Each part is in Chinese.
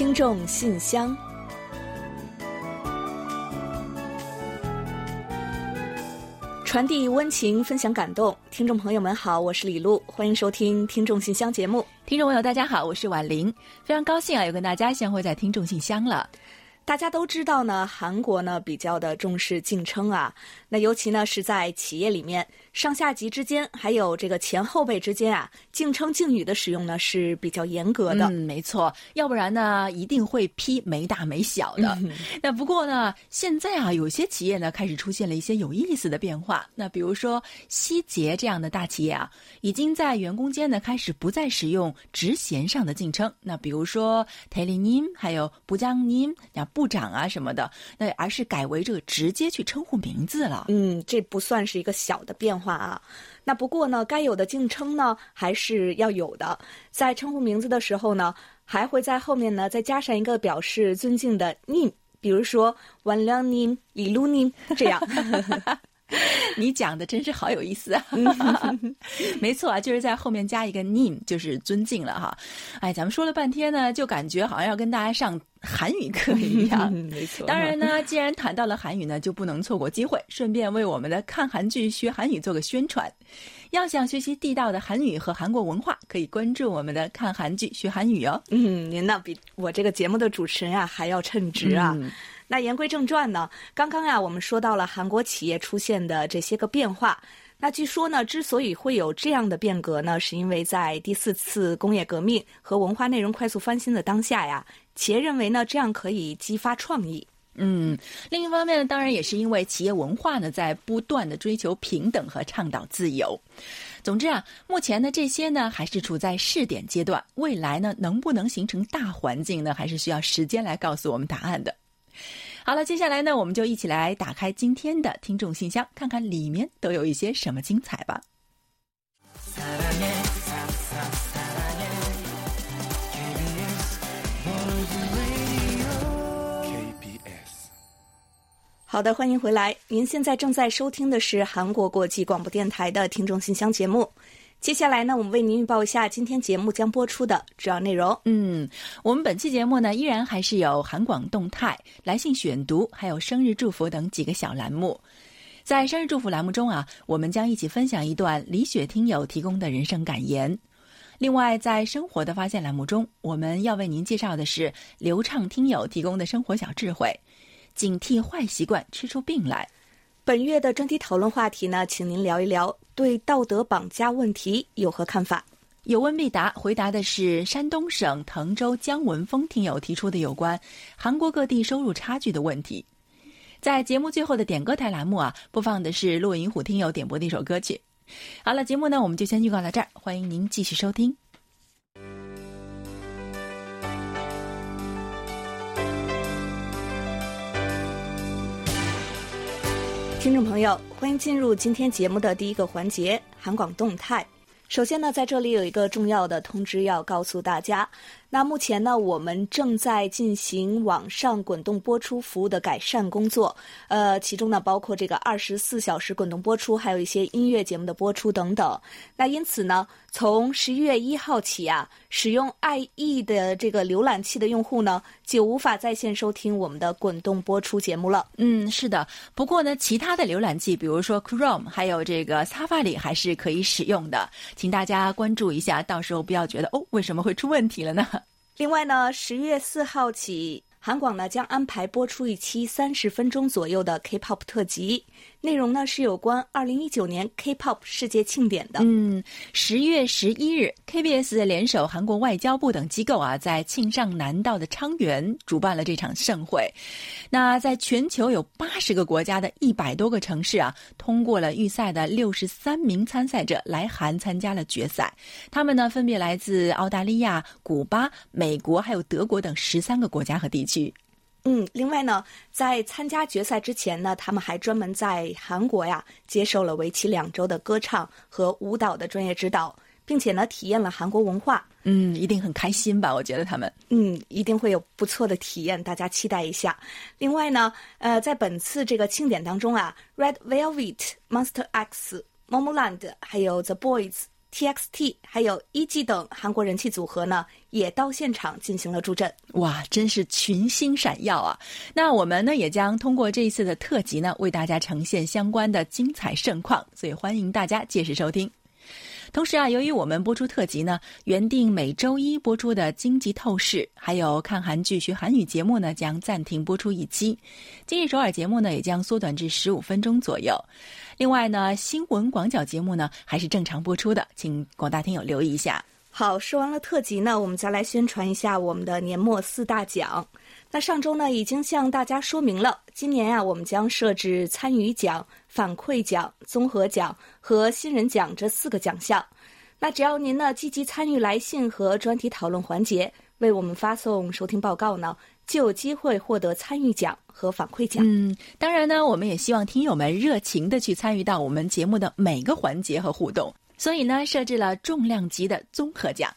听众信箱，传递温情，分享感动。听众朋友们好，我是李璐，欢迎收听《听众信箱》节目。听众朋友大家好，我是婉玲，非常高兴啊，又跟大家相会在《听众信箱》了。大家都知道呢，韩国呢比较的重视敬称啊，那尤其呢是在企业里面，上下级之间还有这个前后辈之间啊，敬称敬语的使用呢是比较严格的。嗯，没错，要不然呢一定会批没大没小的。那不过呢，现在啊有些企业呢开始出现了一些有意思的变化。那比如说希捷这样的大企业啊，已经在员工间呢开始不再使用职衔上的敬称。那比如说 t e l 님，还有부장님，那 部长啊什么的，那而是改为这个直接去称呼名字了。嗯，这不算是一个小的变化啊。那不过呢，该有的敬称呢还是要有的。在称呼名字的时候呢，还会在后面呢再加上一个表示尊敬的 n 比如说万良 nim、李露 nim 这样。你讲的真是好有意思啊！没错啊，就是在后面加一个 님， 就是尊敬了哈。哎，咱们说了半天呢，就感觉好像要跟大家上韩语课一样。没错。当然呢，既然谈到了韩语呢，就不能错过机会，顺便为我们的看韩剧学韩语做个宣传。要想学习地道的韩语和韩国文化，可以关注我们的看韩剧学韩语哦。嗯，您那比我这个节目的主持人啊还要称职啊。那言归正传呢，刚刚呀，我们说到了韩国企业出现的这些个变化。那据说呢，之所以会有这样的变革呢，是因为在第四次工业革命和文化内容快速翻新的当下呀，企业认为呢，这样可以激发创意。嗯，另一方面呢，当然也是因为企业文化呢在不断的追求平等和倡导自由。总之啊，目前呢这些呢还是处在试点阶段，未来呢能不能形成大环境呢，还是需要时间来告诉我们答案的。好了，接下来呢，我们就一起来打开今天的听众信箱，看看里面都有一些什么精彩吧。好的，欢迎回来。您现在正在收听的是韩国国际广播电台的听众信箱节目。接下来呢，我们为您预报一下今天节目将播出的主要内容。嗯，我们本期节目呢，依然还是有韩广动态、来信选读，还有生日祝福等几个小栏目。在生日祝福栏目中啊，我们将一起分享一段李雪听友提供的人生感言。另外，在生活的发现栏目中，我们要为您介绍的是流畅听友提供的生活小智慧。警惕坏习惯吃出病来。本月的专题讨论话题呢，请您聊一聊对道德绑架问题有何看法？有问必答，回答的是山东省滕州姜文峰听友提出的有关韩国各地收入差距的问题。在节目最后的点歌台栏目啊，播放的是骆银虎听友点播的一首歌曲。好了，节目呢我们就先预告到这儿，欢迎您继续收听。听众朋友，欢迎进入今天节目的第一个环节——韩广动态。首先呢，在这里有一个重要的通知要告诉大家。那目前呢，我们正在进行网上滚动播出服务的改善工作，呃，其中呢包括这个二十四小时滚动播出，还有一些音乐节目的播出等等。那因此呢，从十一月一号起啊，使用 IE 的这个浏览器的用户呢，就无法在线收听我们的滚动播出节目了。嗯，是的。不过呢，其他的浏览器，比如说 Chrome，还有这个 Safari，还是可以使用的。请大家关注一下，到时候不要觉得哦，为什么会出问题了呢？另外呢，十月四号起，韩广呢将安排播出一期三十分钟左右的 K-pop 特辑，内容呢是有关二零一九年 K-pop 世界庆典的。嗯，十月十一日，KBS 联手韩国外交部等机构啊，在庆尚南道的昌原主办了这场盛会。那在全球有八十个国家的一百多个城市啊，通过了预赛的六十三名参赛者来韩参加了决赛。他们呢分别来自澳大利亚、古巴、美国还有德国等十三个国家和地区。嗯，另外呢，在参加决赛之前呢，他们还专门在韩国呀接受了为期两周的歌唱和舞蹈的专业指导，并且呢体验了韩国文化。嗯，一定很开心吧？我觉得他们，嗯，一定会有不错的体验，大家期待一下。另外呢，呃，在本次这个庆典当中啊，Red Velvet、Monster X、Momoland 还有 The Boys TXT 还有 E.G 等韩国人气组合呢，也到现场进行了助阵。哇，真是群星闪耀啊！那我们呢，也将通过这一次的特辑呢，为大家呈现相关的精彩盛况，所以欢迎大家届时收听。同时啊，由于我们播出特辑呢，原定每周一播出的《经济透视》还有看韩剧学韩语节目呢，将暂停播出一期。今日首尔节目呢，也将缩短至十五分钟左右。另外呢，新闻广角节目呢，还是正常播出的，请广大听友留意一下。好，说完了特辑呢，我们再来宣传一下我们的年末四大奖。那上周呢，已经向大家说明了，今年啊，我们将设置参与奖。反馈奖、综合奖和新人奖这四个奖项，那只要您呢积极参与来信和专题讨论环节，为我们发送收听报告呢，就有机会获得参与奖和反馈奖。嗯，当然呢，我们也希望听友们热情的去参与到我们节目的每个环节和互动，所以呢，设置了重量级的综合奖。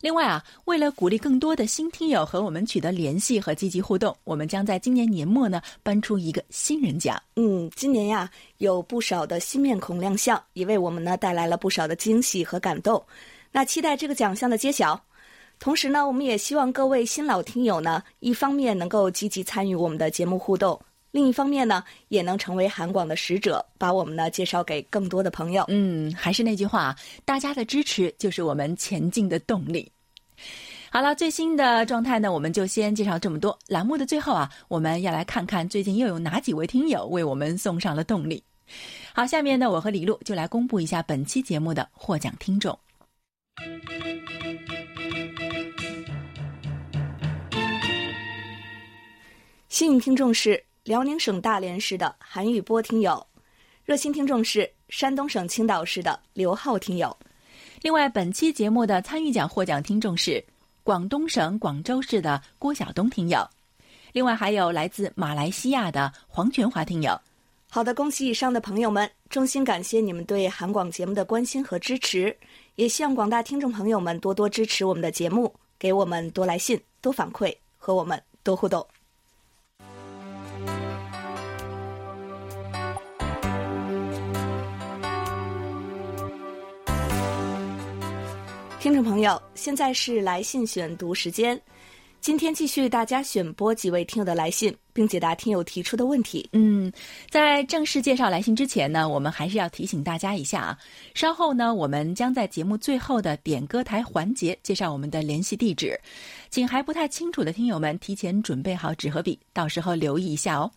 另外啊，为了鼓励更多的新听友和我们取得联系和积极互动，我们将在今年年末呢颁出一个新人奖。嗯，今年呀有不少的新面孔亮相，也为我们呢带来了不少的惊喜和感动。那期待这个奖项的揭晓。同时呢，我们也希望各位新老听友呢，一方面能够积极参与我们的节目互动，另一方面呢，也能成为韩广的使者，把我们呢介绍给更多的朋友。嗯，还是那句话，大家的支持就是我们前进的动力。好了，最新的状态呢，我们就先介绍这么多。栏目的最后啊，我们要来看看最近又有哪几位听友为我们送上了动力。好，下面呢，我和李璐就来公布一下本期节目的获奖听众。幸运听众是辽宁省大连市的韩宇波听友，热心听众是山东省青岛市的刘浩听友。另外，本期节目的参与奖获奖听众是广东省广州市的郭晓东听友，另外还有来自马来西亚的黄全华听友。好的，恭喜以上的朋友们，衷心感谢你们对韩广节目的关心和支持，也希望广大听众朋友们多多支持我们的节目，给我们多来信、多反馈，和我们多互动。听众朋友，现在是来信选读时间。今天继续大家选播几位听友的来信，并解答听友提出的问题。嗯，在正式介绍来信之前呢，我们还是要提醒大家一下啊。稍后呢，我们将在节目最后的点歌台环节介绍我们的联系地址，请还不太清楚的听友们提前准备好纸和笔，到时候留意一下哦。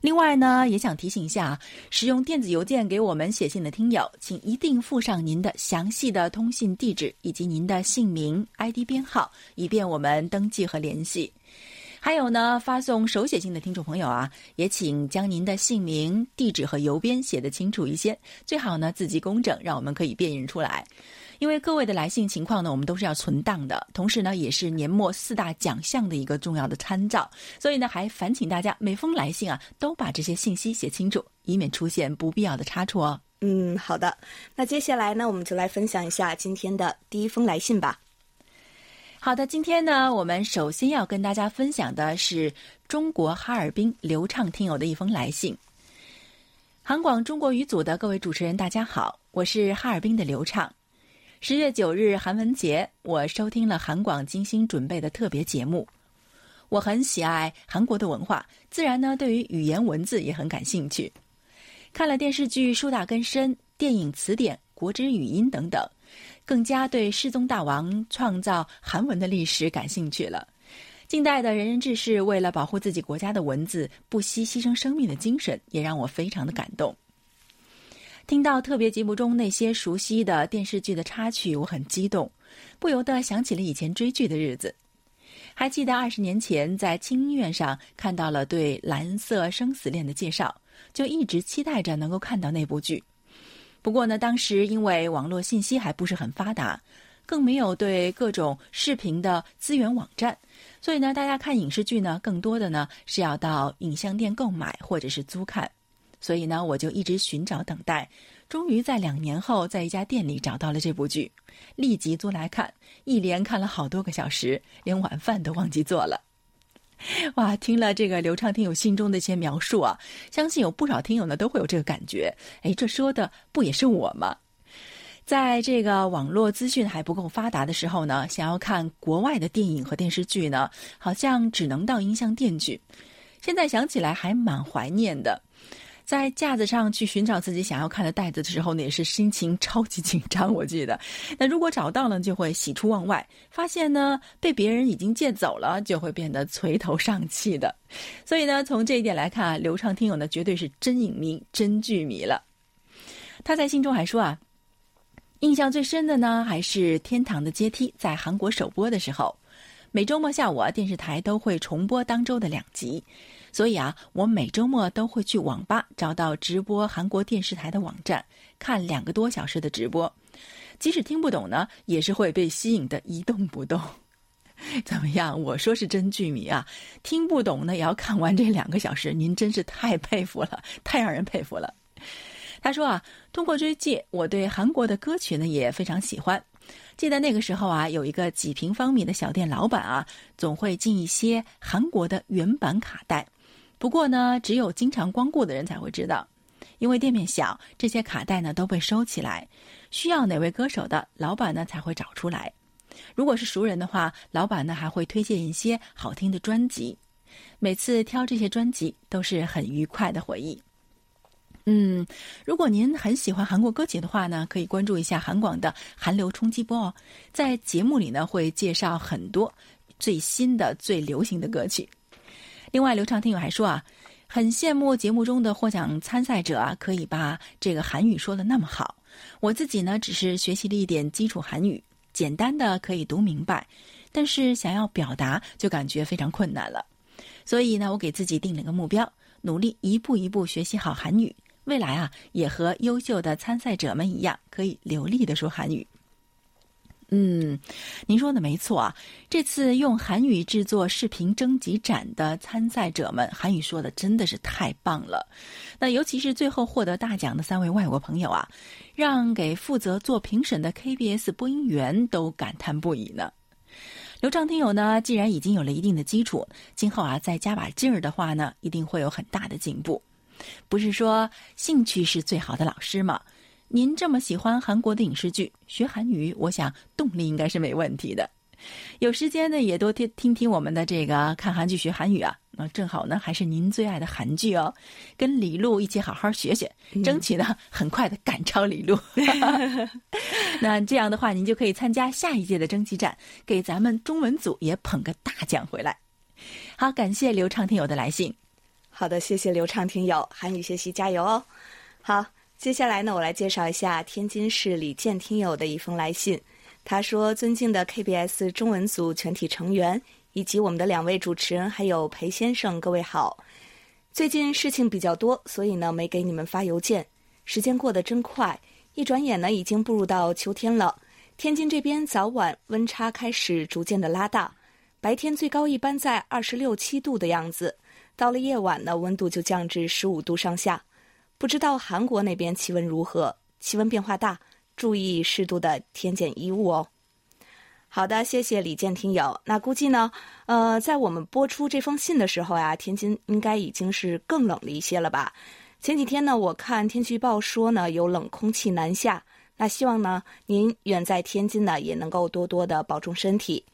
另外呢，也想提醒一下啊，使用电子邮件给我们写信的听友，请一定附上您的详细的通信地址以及您的姓名、ID 编号，以便我们登记和联系。还有呢，发送手写信的听众朋友啊，也请将您的姓名、地址和邮编写得清楚一些，最好呢字迹工整，让我们可以辨认出来。因为各位的来信情况呢，我们都是要存档的，同时呢，也是年末四大奖项的一个重要的参照，所以呢，还烦请大家每封来信啊，都把这些信息写清楚，以免出现不必要的差错哦。嗯，好的。那接下来呢，我们就来分享一下今天的第一封来信吧。好的，今天呢，我们首先要跟大家分享的是中国哈尔滨刘畅听友的一封来信。韩广中国语组的各位主持人，大家好，我是哈尔滨的刘畅。十月九日韩文节，我收听了韩广精心准备的特别节目。我很喜爱韩国的文化，自然呢对于语言文字也很感兴趣。看了电视剧《树大根深》、电影词典、国之语音等等，更加对世宗大王创造韩文的历史感兴趣了。近代的仁人志士为了保护自己国家的文字，不惜牺牲生命的精神，也让我非常的感动。听到特别节目中那些熟悉的电视剧的插曲，我很激动，不由得想起了以前追剧的日子。还记得二十年前在轻音乐上看到了对《蓝色生死恋》的介绍，就一直期待着能够看到那部剧。不过呢，当时因为网络信息还不是很发达，更没有对各种视频的资源网站，所以呢，大家看影视剧呢，更多的呢是要到影像店购买或者是租看。所以呢，我就一直寻找等待，终于在两年后，在一家店里找到了这部剧，立即租来看，一连看了好多个小时，连晚饭都忘记做了。哇，听了这个流畅听友心中的一些描述啊，相信有不少听友呢都会有这个感觉。哎，这说的不也是我吗？在这个网络资讯还不够发达的时候呢，想要看国外的电影和电视剧呢，好像只能到音像店去。现在想起来还蛮怀念的。在架子上去寻找自己想要看的袋子的时候呢，也是心情 超级紧张。我记得，那如果找到了，就会喜出望外；发现呢，被别人已经借走了，就会变得垂头丧气的。所以呢，从这一点来看啊，流畅听友呢，绝对是真影迷、真剧迷了。他在信中还说啊。印象最深的呢，还是《天堂的阶梯》在韩国首播的时候，每周末下午啊，电视台都会重播当周的两集，所以啊，我每周末都会去网吧找到直播韩国电视台的网站，看两个多小时的直播，即使听不懂呢，也是会被吸引的一动不动。怎么样？我说是真剧迷啊，听不懂呢也要看完这两个小时，您真是太佩服了，太让人佩服了。他说啊，通过追剧，我对韩国的歌曲呢也非常喜欢。记得那个时候啊，有一个几平方米的小店老板啊，总会进一些韩国的原版卡带。不过呢，只有经常光顾的人才会知道，因为店面小，这些卡带呢都被收起来。需要哪位歌手的，老板呢才会找出来。如果是熟人的话，老板呢还会推荐一些好听的专辑。每次挑这些专辑都是很愉快的回忆。嗯，如果您很喜欢韩国歌曲的话呢，可以关注一下韩广的韩流冲击波哦。在节目里呢，会介绍很多最新的、最流行的歌曲。另外，刘畅听友还说啊，很羡慕节目中的获奖参赛者啊，可以把这个韩语说的那么好。我自己呢，只是学习了一点基础韩语，简单的可以读明白，但是想要表达就感觉非常困难了。所以呢，我给自己定了个目标，努力一步一步学习好韩语。未来啊，也和优秀的参赛者们一样，可以流利的说韩语。嗯，您说的没错啊。这次用韩语制作视频征集展的参赛者们，韩语说的真的是太棒了。那尤其是最后获得大奖的三位外国朋友啊，让给负责做评审的 KBS 播音员都感叹不已呢。刘畅听友呢，既然已经有了一定的基础，今后啊再加把劲儿的话呢，一定会有很大的进步。不是说兴趣是最好的老师吗？您这么喜欢韩国的影视剧，学韩语，我想动力应该是没问题的。有时间呢，也多听听听我们的这个看韩剧学韩语啊。那正好呢，还是您最爱的韩剧哦，跟李璐一起好好学学，争取呢很快的赶超李璐。那这样的话，您就可以参加下一届的征集战，给咱们中文组也捧个大奖回来。好，感谢刘畅听友的来信。好的，谢谢刘畅听友，韩语学习加油哦！好，接下来呢，我来介绍一下天津市李健听友的一封来信。他说：“尊敬的 KBS 中文组全体成员，以及我们的两位主持人，还有裴先生，各位好。最近事情比较多，所以呢，没给你们发邮件。时间过得真快，一转眼呢，已经步入到秋天了。天津这边早晚温差开始逐渐的拉大，白天最高一般在二十六七度的样子。”到了夜晚呢，温度就降至十五度上下。不知道韩国那边气温如何？气温变化大，注意适度的添减衣物哦。好的，谢谢李健听友。那估计呢，呃，在我们播出这封信的时候呀，天津应该已经是更冷了一些了吧？前几天呢，我看天气预报说呢，有冷空气南下。那希望呢，您远在天津呢，也能够多多的保重身体。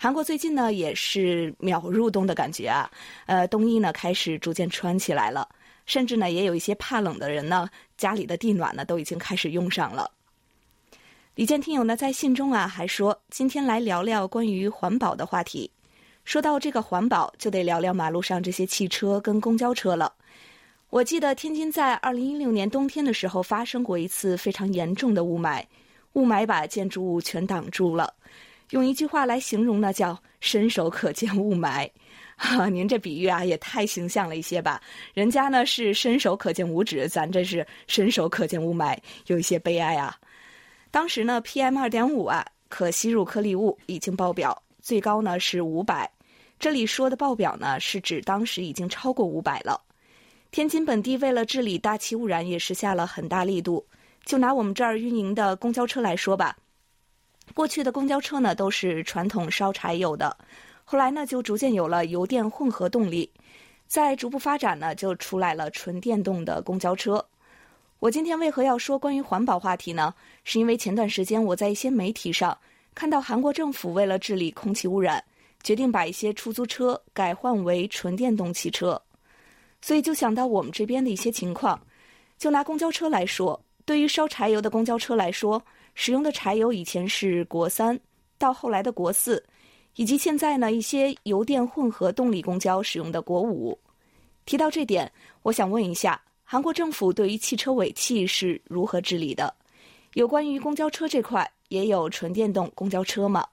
韩国最近呢也是秒入冬的感觉啊，呃，冬衣呢开始逐渐穿起来了，甚至呢也有一些怕冷的人呢，家里的地暖呢都已经开始用上了。李健听友呢在信中啊还说，今天来聊聊关于环保的话题。说到这个环保，就得聊聊马路上这些汽车跟公交车了。我记得天津在二零一六年冬天的时候发生过一次非常严重的雾霾，雾霾把建筑物全挡住了。用一句话来形容呢，叫“伸手可见雾霾”。哈，您这比喻啊，也太形象了一些吧？人家呢是伸手可见五指，咱这是伸手可见雾霾，有一些悲哀啊。当时呢，PM 二点五啊，可吸入颗粒物已经爆表，最高呢是五百。这里说的爆表呢，是指当时已经超过五百了。天津本地为了治理大气污染，也是下了很大力度。就拿我们这儿运营的公交车来说吧。过去的公交车呢都是传统烧柴油的，后来呢就逐渐有了油电混合动力，在逐步发展呢就出来了纯电动的公交车。我今天为何要说关于环保话题呢？是因为前段时间我在一些媒体上看到韩国政府为了治理空气污染，决定把一些出租车改换为纯电动汽车，所以就想到我们这边的一些情况。就拿公交车来说，对于烧柴油的公交车来说，使用的柴油以前是国三，到后来的国四，以及现在呢一些油电混合动力公交使用的国五。提到这点，我想问一下。韩国政府对于汽车尾气是如何治理的？有关于公交车这块，也有纯电动公交车吗？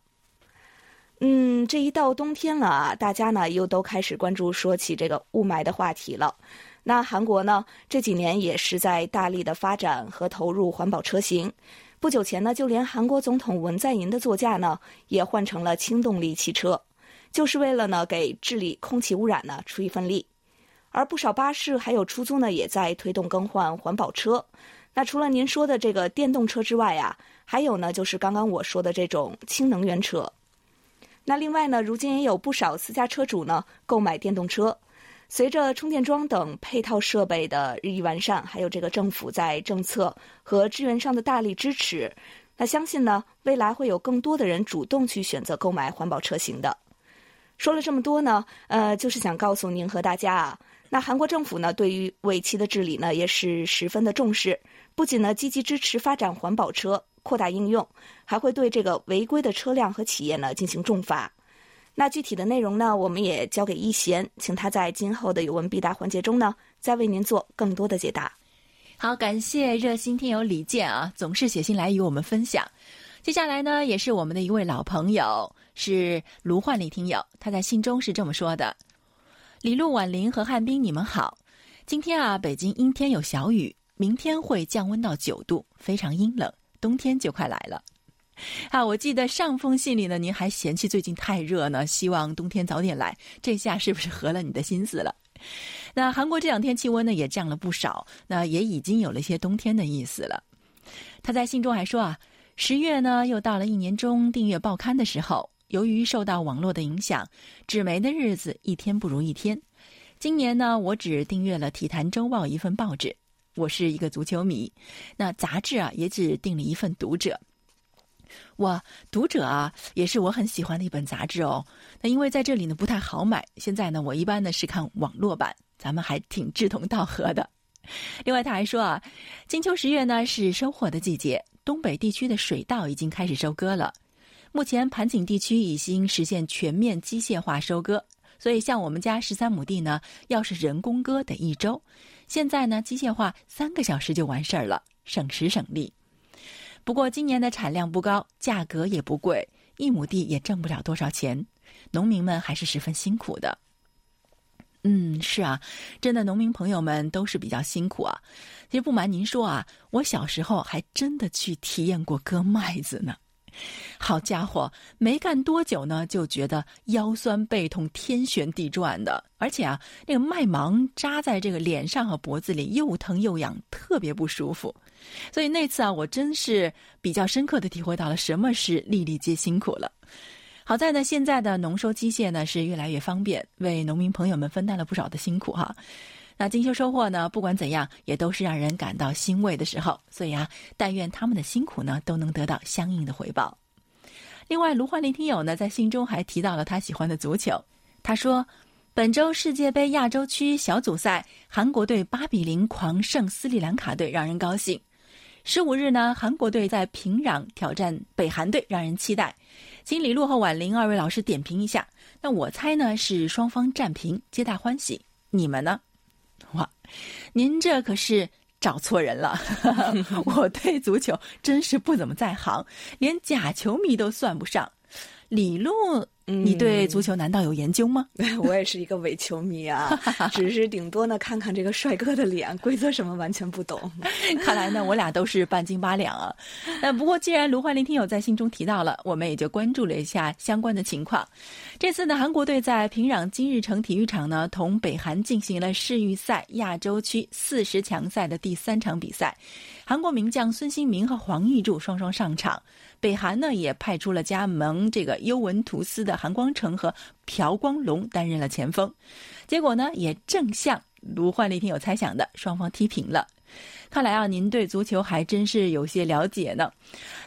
嗯，这一到冬天了啊，大家呢又都开始关注说起这个雾霾的话题了。那韩国呢这几年也是在大力的发展和投入环保车型。不久前呢，就连韩国总统文在寅的座驾呢也换成了轻动力汽车，就是为了呢给治理空气污染呢出一份力。而不少巴士还有出租呢，也在推动更换环保车。那除了您说的这个电动车之外呀，还有呢，就是刚刚我说的这种氢能源车。那另外呢，如今也有不少私家车主呢购买电动车。随着充电桩等配套设备的日益完善，还有这个政府在政策和资源上的大力支持，那相信呢，未来会有更多的人主动去选择购买环保车型的。说了这么多呢，呃，就是想告诉您和大家啊。那韩国政府呢，对于尾气的治理呢，也是十分的重视。不仅呢积极支持发展环保车，扩大应用，还会对这个违规的车辆和企业呢进行重罚。那具体的内容呢，我们也交给一贤，请他在今后的有问必答环节中呢，再为您做更多的解答。好，感谢热心听友李健啊，总是写信来与我们分享。接下来呢，也是我们的一位老朋友，是卢焕丽听友，他在信中是这么说的。李璐、婉玲和汉斌，你们好。今天啊，北京阴天有小雨，明天会降温到九度，非常阴冷，冬天就快来了。啊，我记得上封信里呢，您还嫌弃最近太热呢，希望冬天早点来。这下是不是合了你的心思了？那韩国这两天气温呢也降了不少，那也已经有了一些冬天的意思了。他在信中还说啊，十月呢又到了一年中订阅报刊的时候。由于受到网络的影响，纸媒的日子一天不如一天。今年呢，我只订阅了《体坛周报》一份报纸。我是一个足球迷，那杂志啊也只订了一份《读者》。哇，《读者》啊也是我很喜欢的一本杂志哦。那因为在这里呢不太好买，现在呢我一般呢是看网络版，咱们还挺志同道合的。另外他还说啊，金秋十月呢是收获的季节，东北地区的水稻已经开始收割了。目前盘锦地区已经实现全面机械化收割，所以像我们家十三亩地呢，要是人工割得一周，现在呢机械化三个小时就完事儿了，省时省力。不过今年的产量不高，价格也不贵，一亩地也挣不了多少钱，农民们还是十分辛苦的。嗯，是啊，真的农民朋友们都是比较辛苦啊。其实不瞒您说啊，我小时候还真的去体验过割麦子呢。好家伙，没干多久呢，就觉得腰酸背痛、天旋地转的，而且啊，那个麦芒扎在这个脸上和脖子里，又疼又痒，特别不舒服。所以那次啊，我真是比较深刻的体会到了什么是粒粒皆辛苦了。好在呢，现在的农收机械呢是越来越方便，为农民朋友们分担了不少的辛苦哈。那精修收获呢？不管怎样，也都是让人感到欣慰的时候。所以啊，但愿他们的辛苦呢，都能得到相应的回报。另外，卢焕林听友呢，在信中还提到了他喜欢的足球。他说，本周世界杯亚洲区小组赛，韩国队八比零狂胜斯里兰卡队，让人高兴。十五日呢，韩国队在平壤挑战北韩队，让人期待。请李璐和婉玲二位老师点评一下。那我猜呢，是双方战平，皆大欢喜。你们呢？哇，您这可是找错人了！我对足球真是不怎么在行，连假球迷都算不上。李璐。你对足球难道有研究吗？我也是一个伪球迷啊，只是顶多呢看看这个帅哥的脸，规则什么完全不懂。看来呢，我俩都是半斤八两啊。那不过既然卢焕林听友在信中提到了，我们也就关注了一下相关的情况。这次呢，韩国队在平壤金日成体育场呢，同北韩进行了世预赛亚洲区四十强赛的第三场比赛。韩国名将孙兴民和黄义柱双双上场，北韩呢也派出了加盟这个尤文图斯的韩光成和朴光龙担任了前锋，结果呢也正像卢焕丽听有猜想的，双方踢平了。看来啊，您对足球还真是有些了解呢。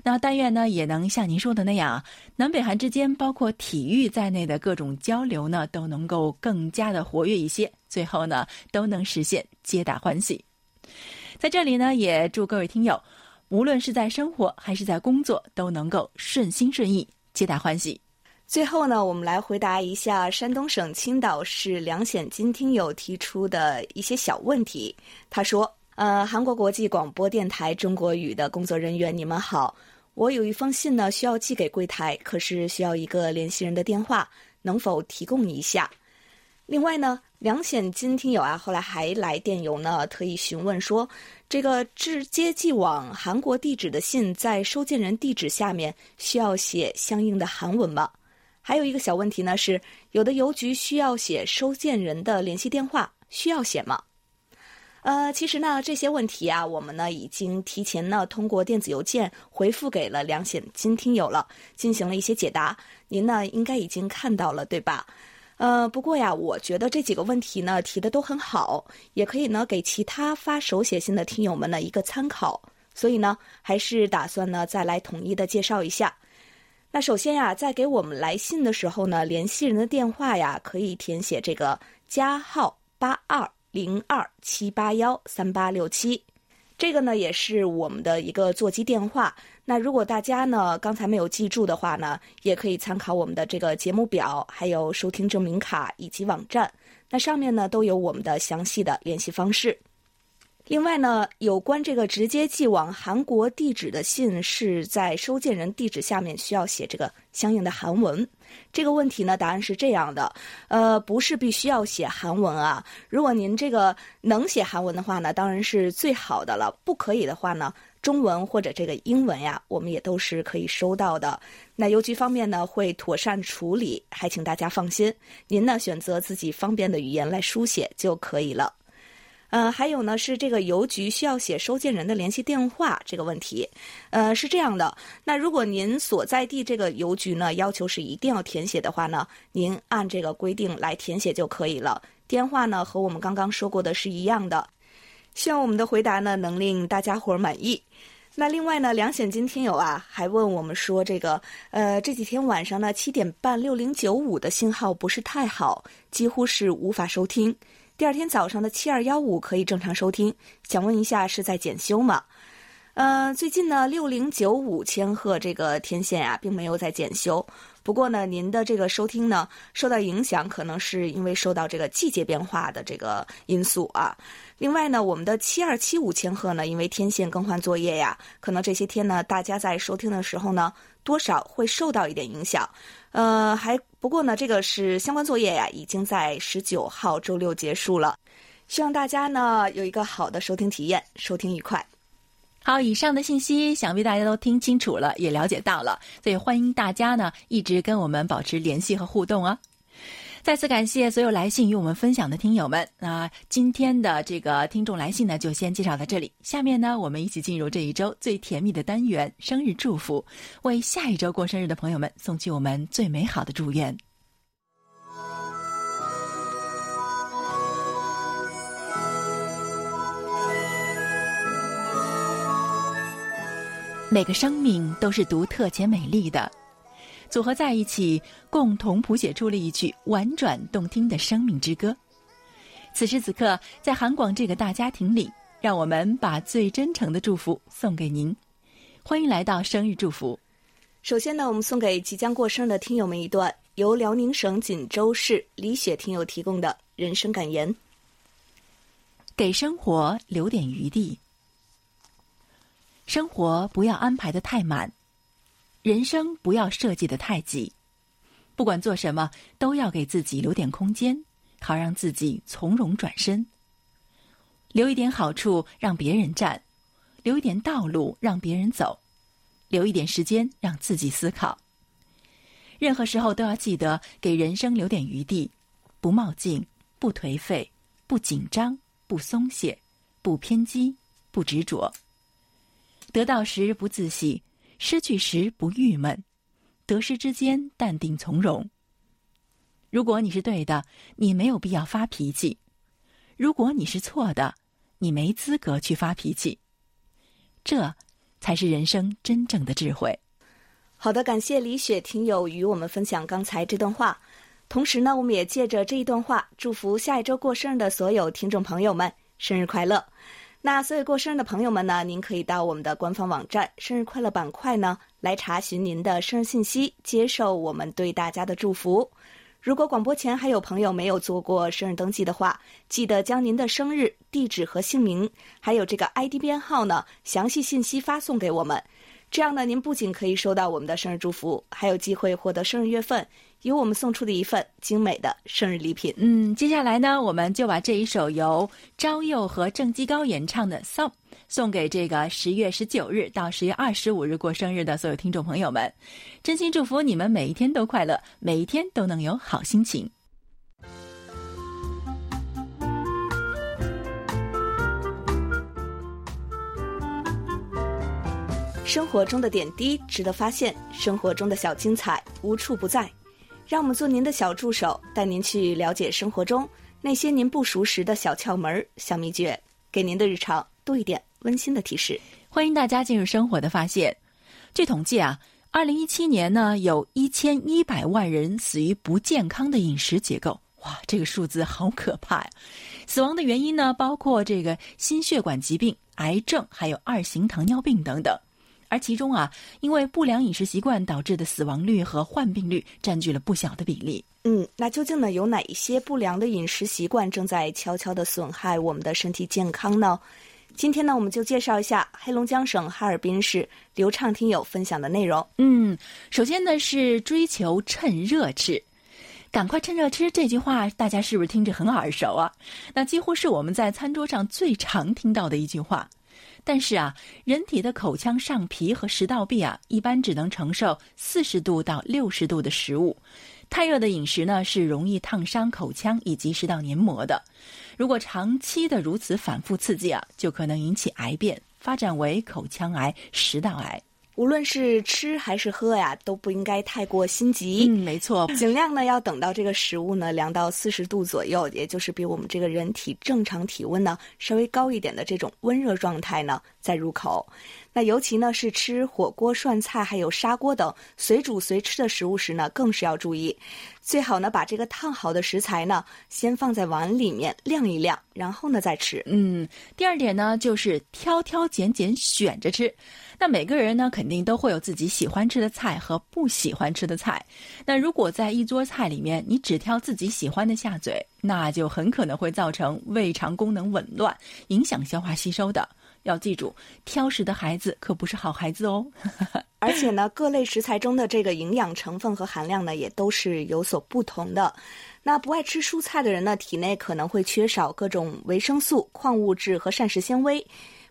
那但愿呢，也能像您说的那样啊，南北韩之间包括体育在内的各种交流呢，都能够更加的活跃一些，最后呢，都能实现皆大欢喜。在这里呢，也祝各位听友，无论是在生活还是在工作，都能够顺心顺意，皆大欢喜。最后呢，我们来回答一下山东省青岛市梁显金听友提出的一些小问题。他说：“呃，韩国国际广播电台中国语的工作人员，你们好，我有一封信呢，需要寄给柜台，可是需要一个联系人的电话，能否提供一下？另外呢，梁显金听友啊，后来还来电邮呢，特意询问说，这个直接寄往韩国地址的信，在收件人地址下面需要写相应的韩文吗？”还有一个小问题呢，是有的邮局需要写收件人的联系电话，需要写吗？呃，其实呢，这些问题啊，我们呢已经提前呢通过电子邮件回复给了梁显金听友了，进行了一些解答。您呢应该已经看到了，对吧？呃，不过呀，我觉得这几个问题呢提的都很好，也可以呢给其他发手写信的听友们呢一个参考。所以呢，还是打算呢再来统一的介绍一下。那首先呀，在给我们来信的时候呢，联系人的电话呀，可以填写这个加号八二零二七八幺三八六七，这个呢也是我们的一个座机电话。那如果大家呢刚才没有记住的话呢，也可以参考我们的这个节目表，还有收听证明卡以及网站，那上面呢都有我们的详细的联系方式。另外呢，有关这个直接寄往韩国地址的信是在收件人地址下面需要写这个相应的韩文。这个问题呢，答案是这样的，呃，不是必须要写韩文啊。如果您这个能写韩文的话呢，当然是最好的了。不可以的话呢，中文或者这个英文呀，我们也都是可以收到的。那邮局方面呢，会妥善处理，还请大家放心。您呢，选择自己方便的语言来书写就可以了。呃，还有呢，是这个邮局需要写收件人的联系电话这个问题。呃，是这样的，那如果您所在地这个邮局呢要求是一定要填写的话呢，您按这个规定来填写就可以了。电话呢和我们刚刚说过的是一样的。希望我们的回答呢能令大家伙儿满意。那另外呢，梁显金听友啊还问我们说，这个呃这几天晚上呢七点半六零九五的信号不是太好，几乎是无法收听。第二天早上的七二幺五可以正常收听，想问一下是在检修吗？呃，最近呢六零九五千赫这个天线啊，并没有在检修。不过呢，您的这个收听呢受到影响，可能是因为受到这个季节变化的这个因素啊。另外呢，我们的七二七五千赫呢，因为天线更换作业呀，可能这些天呢，大家在收听的时候呢，多少会受到一点影响。呃，还。不过呢，这个是相关作业呀，已经在十九号周六结束了。希望大家呢有一个好的收听体验，收听愉快。好，以上的信息想必大家都听清楚了，也了解到了，所以欢迎大家呢一直跟我们保持联系和互动啊。再次感谢所有来信与我们分享的听友们。那今天的这个听众来信呢，就先介绍到这里。下面呢，我们一起进入这一周最甜蜜的单元——生日祝福，为下一周过生日的朋友们送去我们最美好的祝愿。每个生命都是独特且美丽的。组合在一起，共同谱写出了一曲婉转动听的生命之歌。此时此刻，在韩广这个大家庭里，让我们把最真诚的祝福送给您。欢迎来到生日祝福。首先呢，我们送给即将过生日的听友们一段由辽宁省锦州市李雪听友提供的人生感言：给生活留点余地，生活不要安排的太满。人生不要设计的太挤，不管做什么，都要给自己留点空间，好让自己从容转身。留一点好处让别人占，留一点道路让别人走，留一点时间让自己思考。任何时候都要记得给人生留点余地，不冒进，不颓废，不紧张，不松懈，不偏激，不执着。得到时不自喜。失去时不郁闷，得失之间淡定从容。如果你是对的，你没有必要发脾气；如果你是错的，你没资格去发脾气。这，才是人生真正的智慧。好的，感谢李雪听友与我们分享刚才这段话。同时呢，我们也借着这一段话，祝福下一周过生日的所有听众朋友们生日快乐。那所有过生日的朋友们呢，您可以到我们的官方网站“生日快乐”板块呢来查询您的生日信息，接受我们对大家的祝福。如果广播前还有朋友没有做过生日登记的话，记得将您的生日、地址和姓名，还有这个 ID 编号呢，详细信息发送给我们。这样呢，您不仅可以收到我们的生日祝福，还有机会获得生日月份。由我们送出的一份精美的生日礼品。嗯，接下来呢，我们就把这一首由朝佑和郑基高演唱的《Song》送给这个十月十九日到十月二十五日过生日的所有听众朋友们，真心祝福你们每一天都快乐，每一天都能有好心情。生活中的点滴值得发现，生活中的小精彩无处不在。让我们做您的小助手，带您去了解生活中那些您不熟识的小窍门、小秘诀，给您的日常多一点温馨的提示。欢迎大家进入生活的发现。据统计啊，二零一七年呢，有一千一百万人死于不健康的饮食结构。哇，这个数字好可怕呀！死亡的原因呢，包括这个心血管疾病、癌症，还有二型糖尿病等等。而其中啊，因为不良饮食习惯导致的死亡率和患病率占据了不小的比例。嗯，那究竟呢，有哪一些不良的饮食习惯正在悄悄的损害我们的身体健康呢？今天呢，我们就介绍一下黑龙江省哈尔滨市刘畅听友分享的内容。嗯，首先呢是追求趁热吃，赶快趁热吃这句话，大家是不是听着很耳熟啊？那几乎是我们在餐桌上最常听到的一句话。但是啊，人体的口腔上皮和食道壁啊，一般只能承受四十度到六十度的食物。太热的饮食呢，是容易烫伤口腔以及食道黏膜的。如果长期的如此反复刺激啊，就可能引起癌变，发展为口腔癌、食道癌。无论是吃还是喝呀，都不应该太过心急。嗯，没错，尽量呢要等到这个食物呢凉到四十度左右，也就是比我们这个人体正常体温呢稍微高一点的这种温热状态呢再入口。那尤其呢是吃火锅、涮菜还有砂锅等随煮随吃的食物时呢，更是要注意，最好呢把这个烫好的食材呢先放在碗里面晾一晾，然后呢再吃。嗯，第二点呢就是挑挑拣拣选着吃。那每个人呢，肯定都会有自己喜欢吃的菜和不喜欢吃的菜。那如果在一桌菜里面，你只挑自己喜欢的下嘴，那就很可能会造成胃肠功能紊乱，影响消化吸收的。要记住，挑食的孩子可不是好孩子哦。而且呢，各类食材中的这个营养成分和含量呢，也都是有所不同的。那不爱吃蔬菜的人呢，体内可能会缺少各种维生素、矿物质和膳食纤维。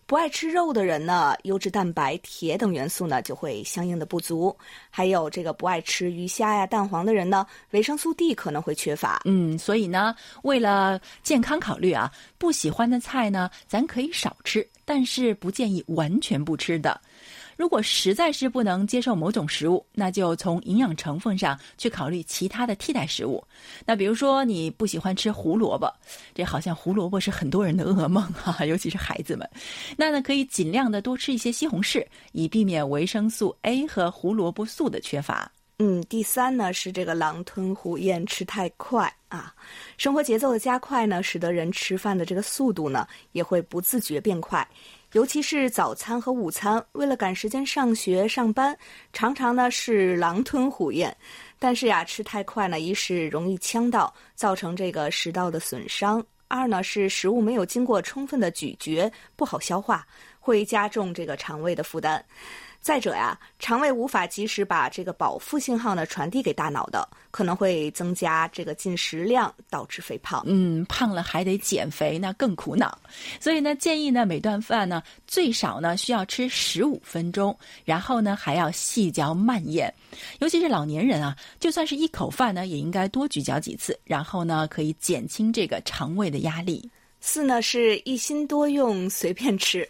不爱吃肉的人呢，优质蛋白、铁等元素呢就会相应的不足。还有这个不爱吃鱼虾呀、蛋黄的人呢，维生素 D 可能会缺乏。嗯，所以呢，为了健康考虑啊，不喜欢的菜呢，咱可以少吃，但是不建议完全不吃的。如果实在是不能接受某种食物，那就从营养成分上去考虑其他的替代食物。那比如说你不喜欢吃胡萝卜，这好像胡萝卜是很多人的噩梦哈，尤其是孩子们。那呢可以尽量的多吃一些西红柿，以避免维生素 A 和胡萝卜素的缺乏。嗯，第三呢是这个狼吞虎咽吃太快啊，生活节奏的加快呢，使得人吃饭的这个速度呢也会不自觉变快。尤其是早餐和午餐，为了赶时间上学上班，常常呢是狼吞虎咽。但是呀，吃太快呢，一是容易呛到，造成这个食道的损伤；二呢是食物没有经过充分的咀嚼，不好消化，会加重这个肠胃的负担。再者呀，肠胃无法及时把这个饱腹信号呢传递给大脑的，可能会增加这个进食量，导致肥胖。嗯，胖了还得减肥，那更苦恼。所以呢，建议呢每顿饭呢最少呢需要吃十五分钟，然后呢还要细嚼慢咽。尤其是老年人啊，就算是一口饭呢，也应该多咀嚼几次，然后呢可以减轻这个肠胃的压力。四呢是一心多用，随便吃。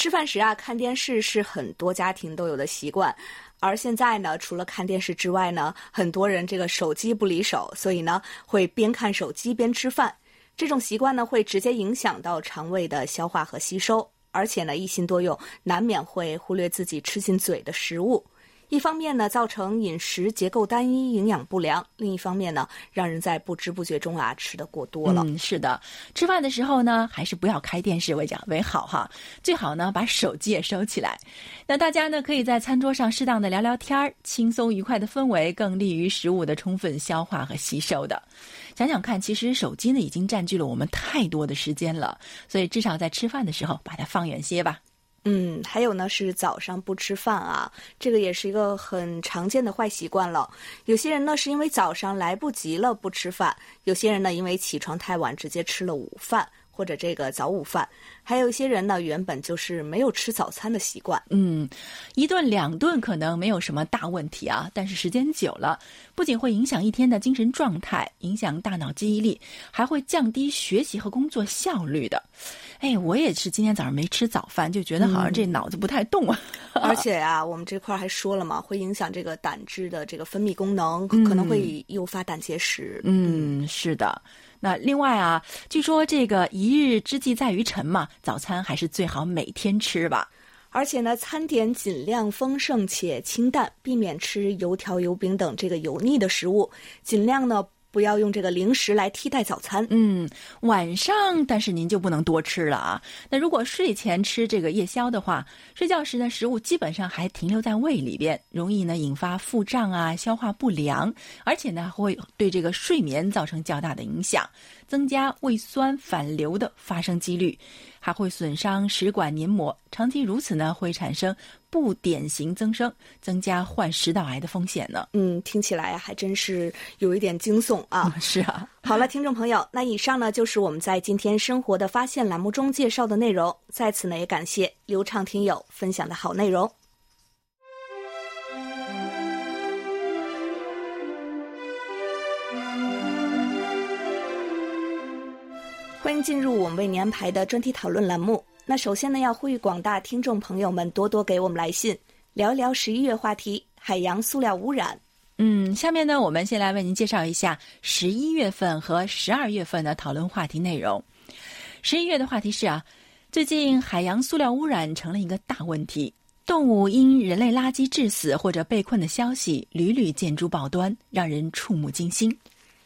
吃饭时啊，看电视是很多家庭都有的习惯，而现在呢，除了看电视之外呢，很多人这个手机不离手，所以呢，会边看手机边吃饭。这种习惯呢，会直接影响到肠胃的消化和吸收，而且呢，一心多用，难免会忽略自己吃进嘴的食物。一方面呢，造成饮食结构单一、营养不良；另一方面呢，让人在不知不觉中啊吃的过多了。嗯，是的，吃饭的时候呢，还是不要开电视为讲为好哈。最好呢，把手机也收起来。那大家呢，可以在餐桌上适当的聊聊天儿，轻松愉快的氛围更利于食物的充分消化和吸收的。想想看，其实手机呢已经占据了我们太多的时间了，所以至少在吃饭的时候把它放远些吧。嗯，还有呢，是早上不吃饭啊，这个也是一个很常见的坏习惯了。有些人呢是因为早上来不及了不吃饭，有些人呢因为起床太晚直接吃了午饭或者这个早午饭，还有一些人呢原本就是没有吃早餐的习惯。嗯，一顿两顿可能没有什么大问题啊，但是时间久了，不仅会影响一天的精神状态，影响大脑记忆力，还会降低学习和工作效率的。哎，我也是今天早上没吃早饭，就觉得好像这脑子不太动啊。而且啊，我们这块还说了嘛，会影响这个胆汁的这个分泌功能，可能会诱发胆结石。嗯，是的。那另外啊，据说这个一日之计在于晨嘛，早餐还是最好每天吃吧。而且呢，餐点尽量丰盛且清淡，避免吃油条、油饼等这个油腻的食物，尽量呢。不要用这个零食来替代早餐。嗯，晚上但是您就不能多吃了啊。那如果睡前吃这个夜宵的话，睡觉时呢，食物基本上还停留在胃里边，容易呢引发腹胀啊、消化不良，而且呢会对这个睡眠造成较大的影响，增加胃酸反流的发生几率。还会损伤食管黏膜，长期如此呢，会产生不典型增生，增加患食道癌的风险呢。嗯，听起来还真是有一点惊悚啊。是啊。好了，听众朋友，那以上呢就是我们在今天生活的发现栏目中介绍的内容。在此呢，也感谢刘畅听友分享的好内容。欢迎进入我们为您安排的专题讨论栏目。那首先呢，要呼吁广大听众朋友们多多给我们来信，聊一聊十一月话题——海洋塑料污染。嗯，下面呢，我们先来为您介绍一下十一月份和十二月份的讨论话题内容。十一月的话题是啊，最近海洋塑料污染成了一个大问题，动物因人类垃圾致死或者被困的消息屡屡见诸报端，让人触目惊心。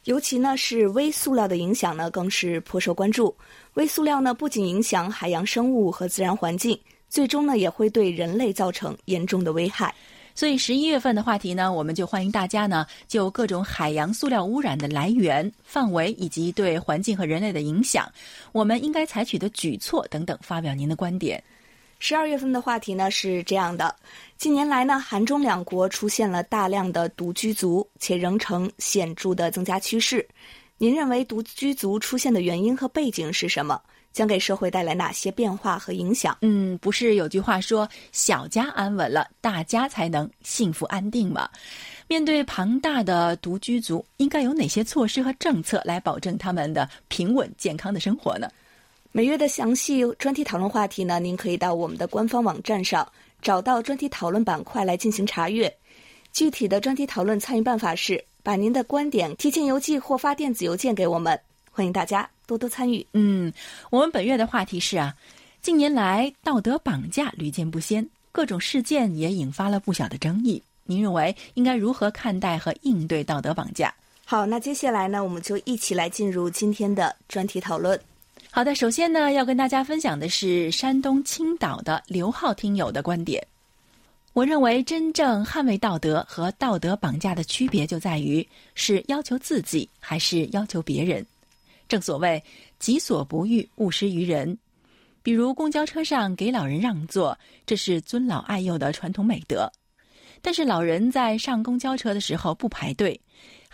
尤其呢是微塑料的影响呢，更是颇受关注。微塑料呢不仅影响海洋生物和自然环境，最终呢也会对人类造成严重的危害。所以十一月份的话题呢，我们就欢迎大家呢就各种海洋塑料污染的来源、范围以及对环境和人类的影响，我们应该采取的举措等等，发表您的观点。十二月份的话题呢是这样的：近年来呢，韩中两国出现了大量的独居族，且仍呈显著的增加趋势。您认为独居族出现的原因和背景是什么？将给社会带来哪些变化和影响？嗯，不是有句话说“小家安稳了，大家才能幸福安定”吗？面对庞大的独居族，应该有哪些措施和政策来保证他们的平稳健康的生活呢？每月的详细专题讨论话题呢，您可以到我们的官方网站上找到专题讨论板块来进行查阅。具体的专题讨论参与办法是把您的观点提前邮寄或发电子邮件给我们，欢迎大家多多参与。嗯，我们本月的话题是啊，近年来道德绑架屡见不鲜，各种事件也引发了不小的争议。您认为应该如何看待和应对道德绑架？好，那接下来呢，我们就一起来进入今天的专题讨论。好的，首先呢，要跟大家分享的是山东青岛的刘浩听友的观点。我认为，真正捍卫道德和道德绑架的区别就在于是要求自己还是要求别人。正所谓“己所不欲，勿施于人”。比如公交车上给老人让座，这是尊老爱幼的传统美德。但是老人在上公交车的时候不排队。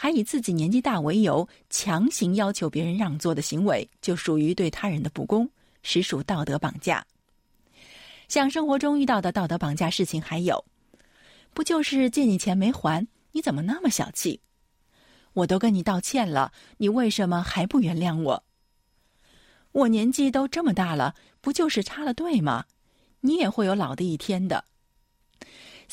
还以自己年纪大为由，强行要求别人让座的行为，就属于对他人的不公，实属道德绑架。像生活中遇到的道德绑架事情，还有，不就是借你钱没还，你怎么那么小气？我都跟你道歉了，你为什么还不原谅我？我年纪都这么大了，不就是插了队吗？你也会有老的一天的。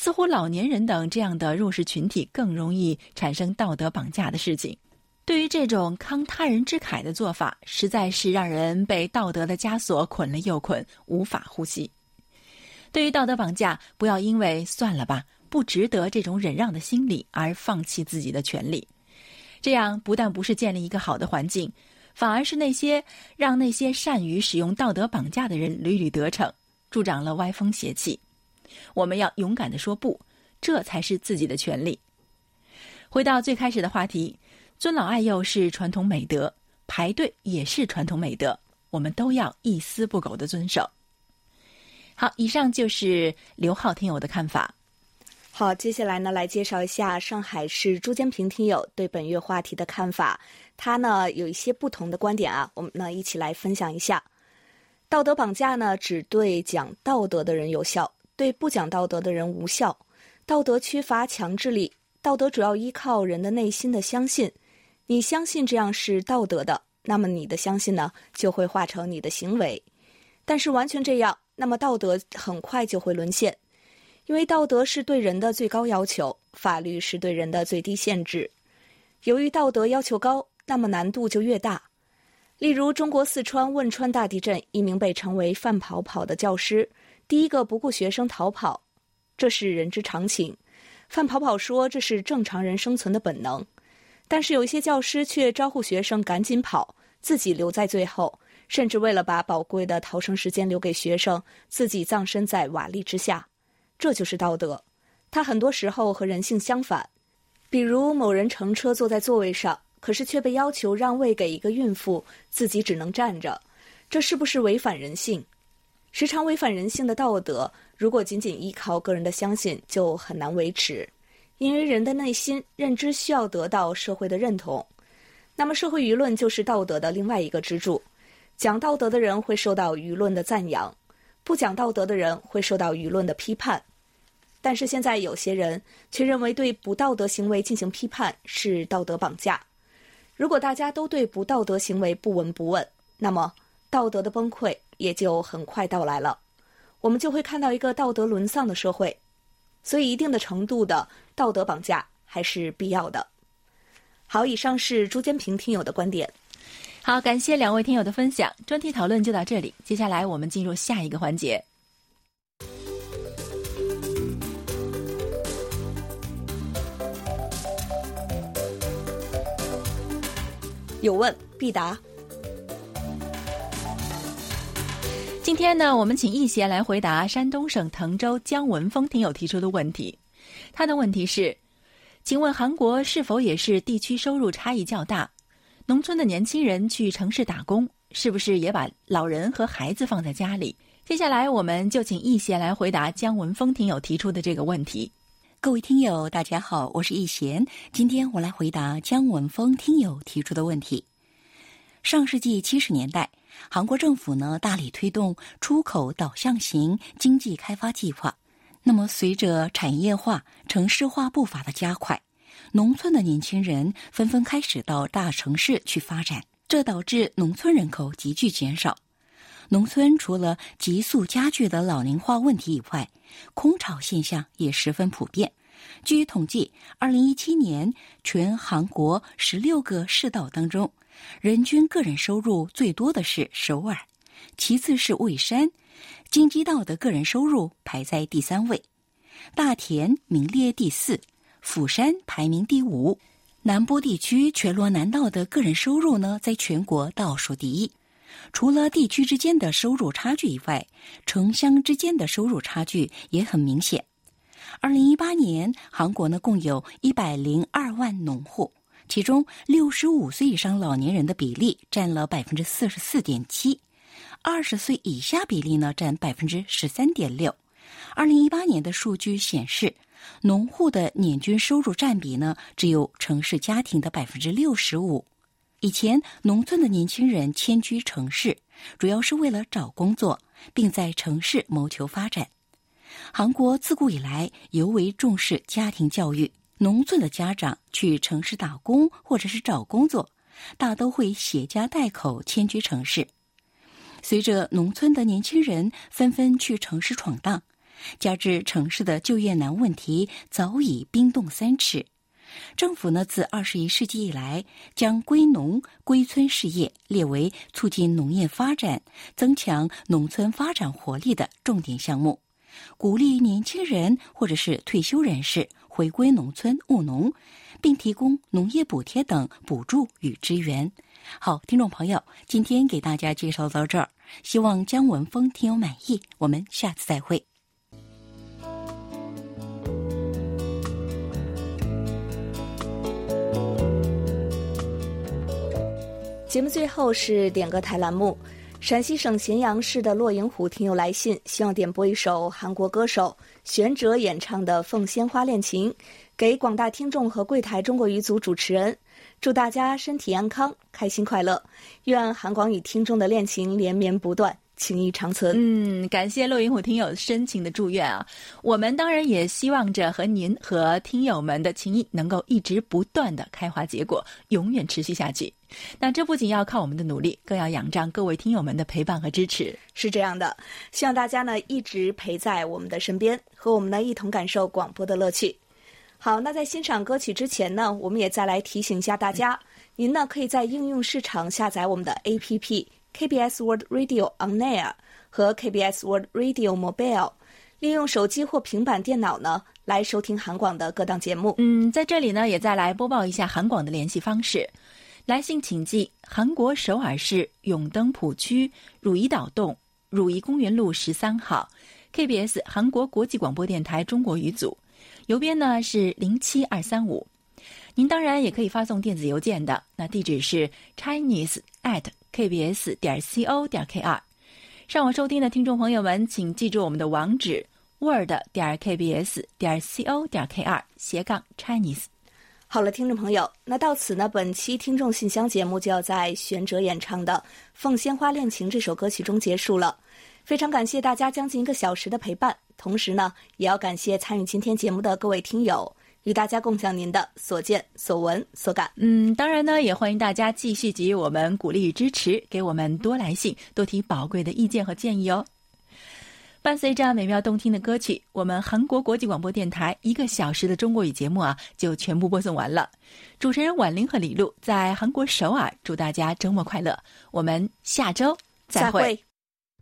似乎老年人等这样的弱势群体更容易产生道德绑架的事情，对于这种慷他人之慨的做法，实在是让人被道德的枷锁捆了又捆，无法呼吸。对于道德绑架，不要因为算了吧，不值得这种忍让的心理而放弃自己的权利。这样不但不是建立一个好的环境，反而是那些让那些善于使用道德绑架的人屡屡得逞，助长了歪风邪气。我们要勇敢的说不，这才是自己的权利。回到最开始的话题，尊老爱幼是传统美德，排队也是传统美德，我们都要一丝不苟的遵守。好，以上就是刘浩听友的看法。好，接下来呢，来介绍一下上海市朱坚平听友对本月话题的看法。他呢有一些不同的观点啊，我们呢一起来分享一下。道德绑架呢，只对讲道德的人有效，对不讲道德的人无效。道德缺乏强制力，道德主要依靠人的内心的相信。你相信这样是道德的，那么你的相信呢，就会化成你的行为。但是完全这样，那么道德很快就会沦陷。因为道德是对人的最高要求，法律是对人的最低限制。由于道德要求高，那么难度就越大。例如，中国四川汶川大地震，一名被称为“范跑跑”的教师，第一个不顾学生逃跑，这是人之常情。范跑跑说这是正常人生存的本能，但是有一些教师却招呼学生赶紧跑，自己留在最后，甚至为了把宝贵的逃生时间留给学生，自己葬身在瓦砾之下。这就是道德，它很多时候和人性相反。比如某人乘车坐在座位上，可是却被要求让位给一个孕妇，自己只能站着，这是不是违反人性？时常违反人性的道德，如果仅仅依靠个人的相信，就很难维持。因为人的内心认知需要得到社会的认同，那么社会舆论就是道德的另外一个支柱。讲道德的人会受到舆论的赞扬。不讲道德的人会受到舆论的批判，但是现在有些人却认为对不道德行为进行批判是道德绑架。如果大家都对不道德行为不闻不问，那么道德的崩溃也就很快到来了。我们就会看到一个道德沦丧的社会。所以，一定的程度的道德绑架还是必要的。好，以上是朱坚平听友的观点。好，感谢两位听友的分享，专题讨论就到这里。接下来我们进入下一个环节。有问必答。今天呢，我们请易贤来回答山东省滕州姜文峰听友提出的问题。他的问题是：请问韩国是否也是地区收入差异较大？农村的年轻人去城市打工，是不是也把老人和孩子放在家里？接下来，我们就请易贤来回答姜文峰听友提出的这个问题。各位听友，大家好，我是易贤，今天我来回答姜文峰听友提出的问题。上世纪七十年代，韩国政府呢大力推动出口导向型经济开发计划，那么随着产业化、城市化步伐的加快。农村的年轻人纷纷开始到大城市去发展，这导致农村人口急剧减少。农村除了急速加剧的老龄化问题以外，空巢现象也十分普遍。据统计，二零一七年全韩国十六个市道当中，人均个人收入最多的是首尔，其次是蔚山，京畿道的个人收入排在第三位，大田名列第四。釜山排名第五，南部地区全罗南道的个人收入呢，在全国倒数第一。除了地区之间的收入差距以外，城乡之间的收入差距也很明显。二零一八年，韩国呢共有一百零二万农户，其中六十五岁以上老年人的比例占了百分之四十四点七，二十岁以下比例呢占百分之十三点六。二零一八年的数据显示。农户的年均收入占比呢，只有城市家庭的百分之六十五。以前，农村的年轻人迁居城市，主要是为了找工作，并在城市谋求发展。韩国自古以来尤为重视家庭教育，农村的家长去城市打工或者是找工作，大都会携家带口迁居城市。随着农村的年轻人纷纷去城市闯荡。加之城市的就业难问题早已冰冻三尺，政府呢，自二十一世纪以来，将归农归村事业列为促进农业发展、增强农村发展活力的重点项目，鼓励年轻人或者是退休人士回归农村务农，并提供农业补贴等补助与支援。好，听众朋友，今天给大家介绍到这儿，希望姜文峰听友满意。我们下次再会。节目最后是点歌台栏目。陕西省咸阳市的骆银虎听友来信，希望点播一首韩国歌手玄哲演唱的《凤仙花恋情》，给广大听众和柜台中国语组主持人，祝大家身体安康、开心快乐，愿韩广与听众的恋情连绵不断。情谊长存。嗯，感谢骆云虎听友深情的祝愿啊！我们当然也希望着和您和听友们的情谊能够一直不断的开花结果，永远持续下去。那这不仅要靠我们的努力，更要仰仗各位听友们的陪伴和支持。是这样的，希望大家呢一直陪在我们的身边，和我们呢一同感受广播的乐趣。好，那在欣赏歌曲之前呢，我们也再来提醒一下大家，您呢可以在应用市场下载我们的 APP。KBS World Radio On Air 和 KBS World Radio Mobile，利用手机或平板电脑呢来收听韩广的各档节目。嗯，在这里呢也再来播报一下韩广的联系方式：来信请寄韩国首尔市永登浦区汝矣岛洞汝矣公园路十三号，KBS 韩国国际广播电台中国语组，邮编呢是零七二三五。您当然也可以发送电子邮件的，那地址是 Chinese at kbs 点 co 点 kr。上网收听的听众朋友们，请记住我们的网址：word 点 kbs 点 co 点 kr 斜杠 Chinese。好了，听众朋友，那到此呢，本期听众信箱节目就要在玄哲演唱的《凤仙花恋情》这首歌曲中结束了。非常感谢大家将近一个小时的陪伴，同时呢，也要感谢参与今天节目的各位听友。与大家共享您的所见所闻所感。嗯，当然呢，也欢迎大家继续给予我们鼓励与支持，给我们多来信，多提宝贵的意见和建议哦。伴随着美妙动听的歌曲，我们韩国国际广播电台一个小时的中国语节目啊，就全部播送完了。主持人婉玲和李璐在韩国首尔，祝大家周末快乐。我们下周再会。